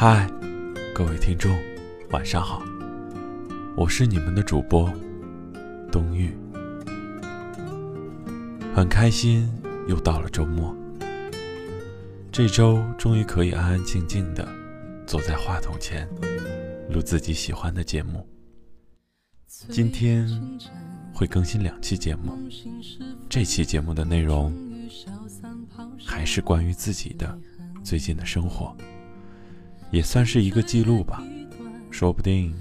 嗨，各位听众，晚上好，我是你们的主播冬玉，很开心又到了周末，这周终于可以安安静静的坐在话筒前录自己喜欢的节目。今天会更新两期节目，这期节目的内容还是关于自己的最近的生活。也算是一个记录吧，说不定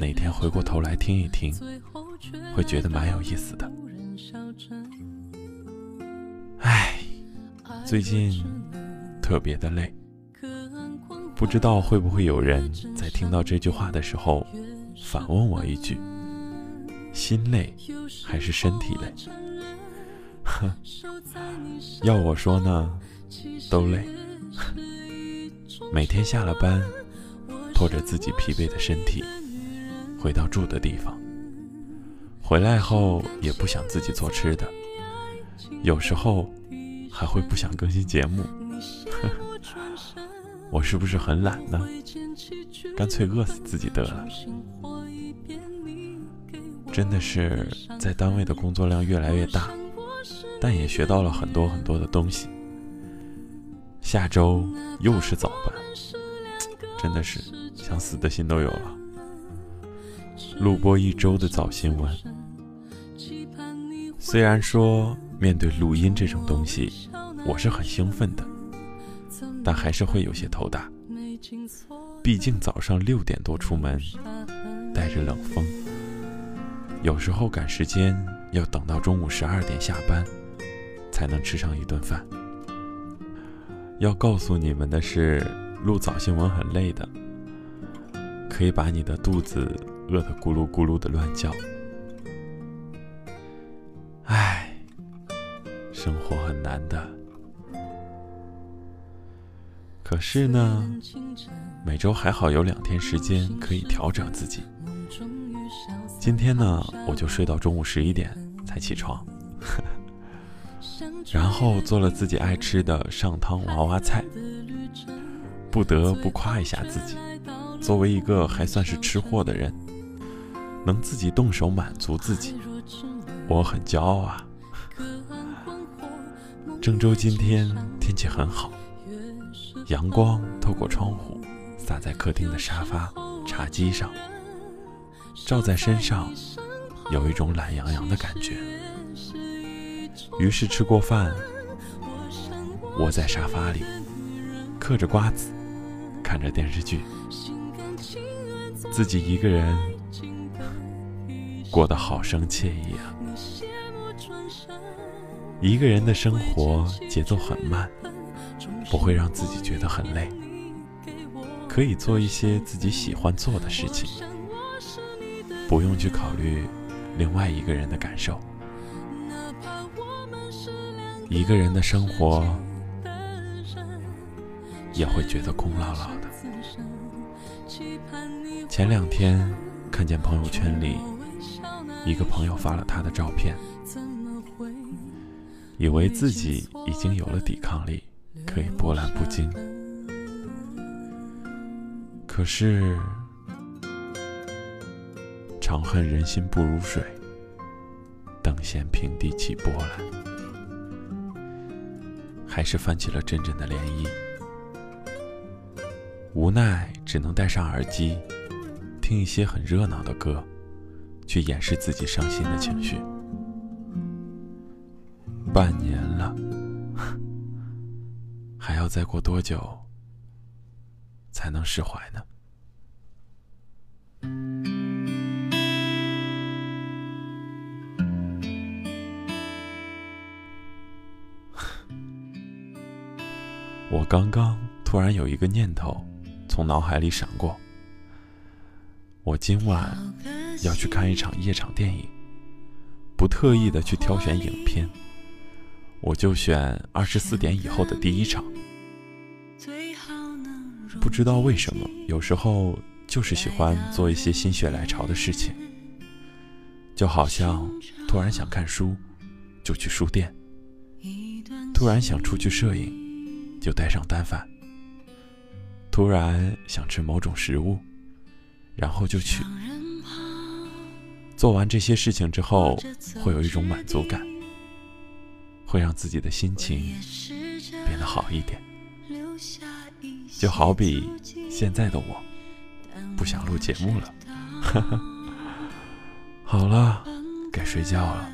哪天回过头来听一听，会觉得蛮有意思的。唉，最近特别的累，不知道会不会有人在听到这句话的时候反问我一句：心累还是身体累？哼，要我说呢，都累。每天下了班，拖着自己疲惫的身体回到住的地方，回来后也不想自己做吃的，有时候还会不想更新节目。我是不是很懒呢？干脆饿死自己得了。真的是在单位的工作量越来越大，但也学到了很多很多的东西。下周又是早班，真的是想死的心都有了。录播一周的早新闻，虽然说面对录音这种东西，我是很兴奋的，但还是会有些头大。毕竟早上六点多出门，带着冷风，有时候赶时间要等到中午十二点下班，才能吃上一顿饭。要告诉你们的是，录早新闻很累的，可以把你的肚子饿得咕噜咕噜的乱叫。唉，生活很难的。可是呢，每周还好有两天时间可以调整自己。今天呢，我就睡到中午十一点才起床。然后做了自己爱吃的上汤娃娃菜，不得不夸一下自己，作为一个还算是吃货的人，能自己动手满足自己，我很骄傲啊。郑州今天天气很好，阳光透过窗户洒在客厅的沙发、茶几上，照在身上，有一种懒洋洋的感觉。于是吃过饭，窝在沙发里，嗑着瓜子，看着电视剧，自己一个人过得好生惬意啊！一个人的生活节奏很慢，不会让自己觉得很累，可以做一些自己喜欢做的事情，不用去考虑另外一个人的感受。一个人的生活也会觉得空落落的。前两天看见朋友圈里一个朋友发了他的照片，以为自己已经有了抵抗力，可以波澜不惊。可是，长恨人心不如水，等闲平地起波澜。还是泛起了阵阵的涟漪，无奈只能戴上耳机，听一些很热闹的歌，去掩饰自己伤心的情绪。半年了，还要再过多久才能释怀呢？我刚刚突然有一个念头从脑海里闪过，我今晚要去看一场夜场电影，不特意的去挑选影片，我就选二十四点以后的第一场。不知道为什么，有时候就是喜欢做一些心血来潮的事情，就好像突然想看书，就去书店；突然想出去摄影。就带上单反，突然想吃某种食物，然后就去。做完这些事情之后，会有一种满足感，会让自己的心情变得好一点。就好比现在的我，不想录节目了。哈 哈好了，该睡觉了。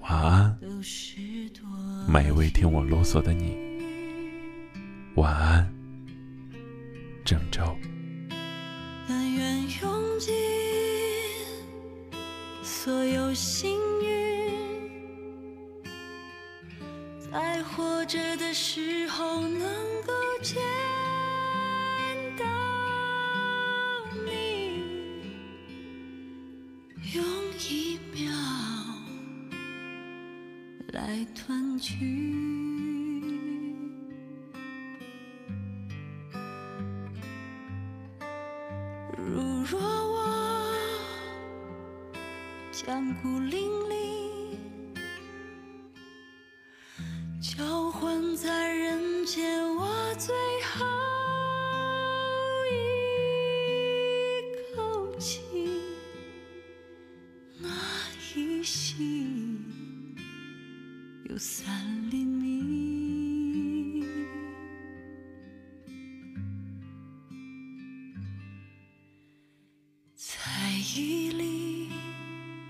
晚安，每一位听我啰嗦的你。晚安，郑州。但愿用尽所有幸运，在活着的时候能够见到你，用一秒来团聚。孤零零，交换在人间我最后一口气，那一息有三厘米，在一里。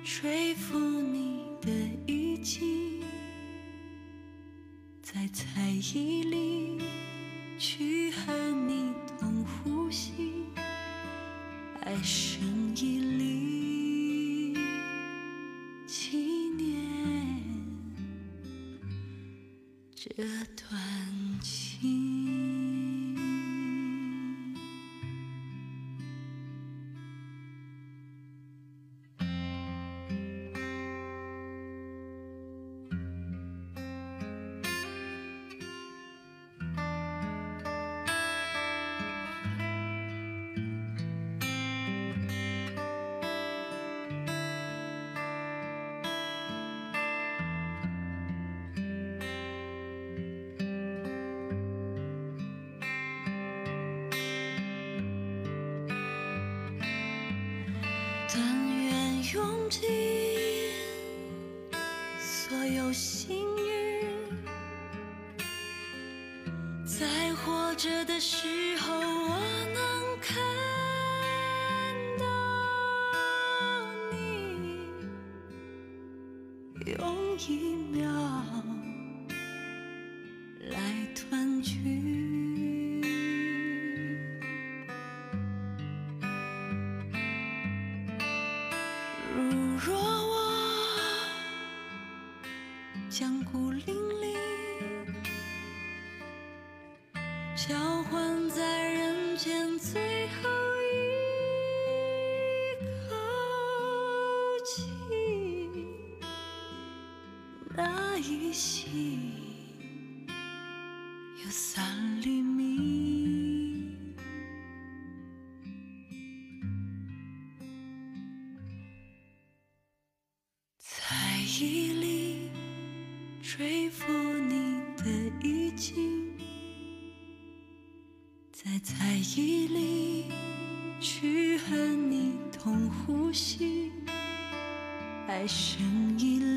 吹拂你的衣襟，在猜疑里去和你同呼吸，爱生一里纪念这段情。着的时候，我能看到你，用一秒一息有三厘米，在一里。吹拂你的衣襟，在在意里去和你同呼吸，爱生一。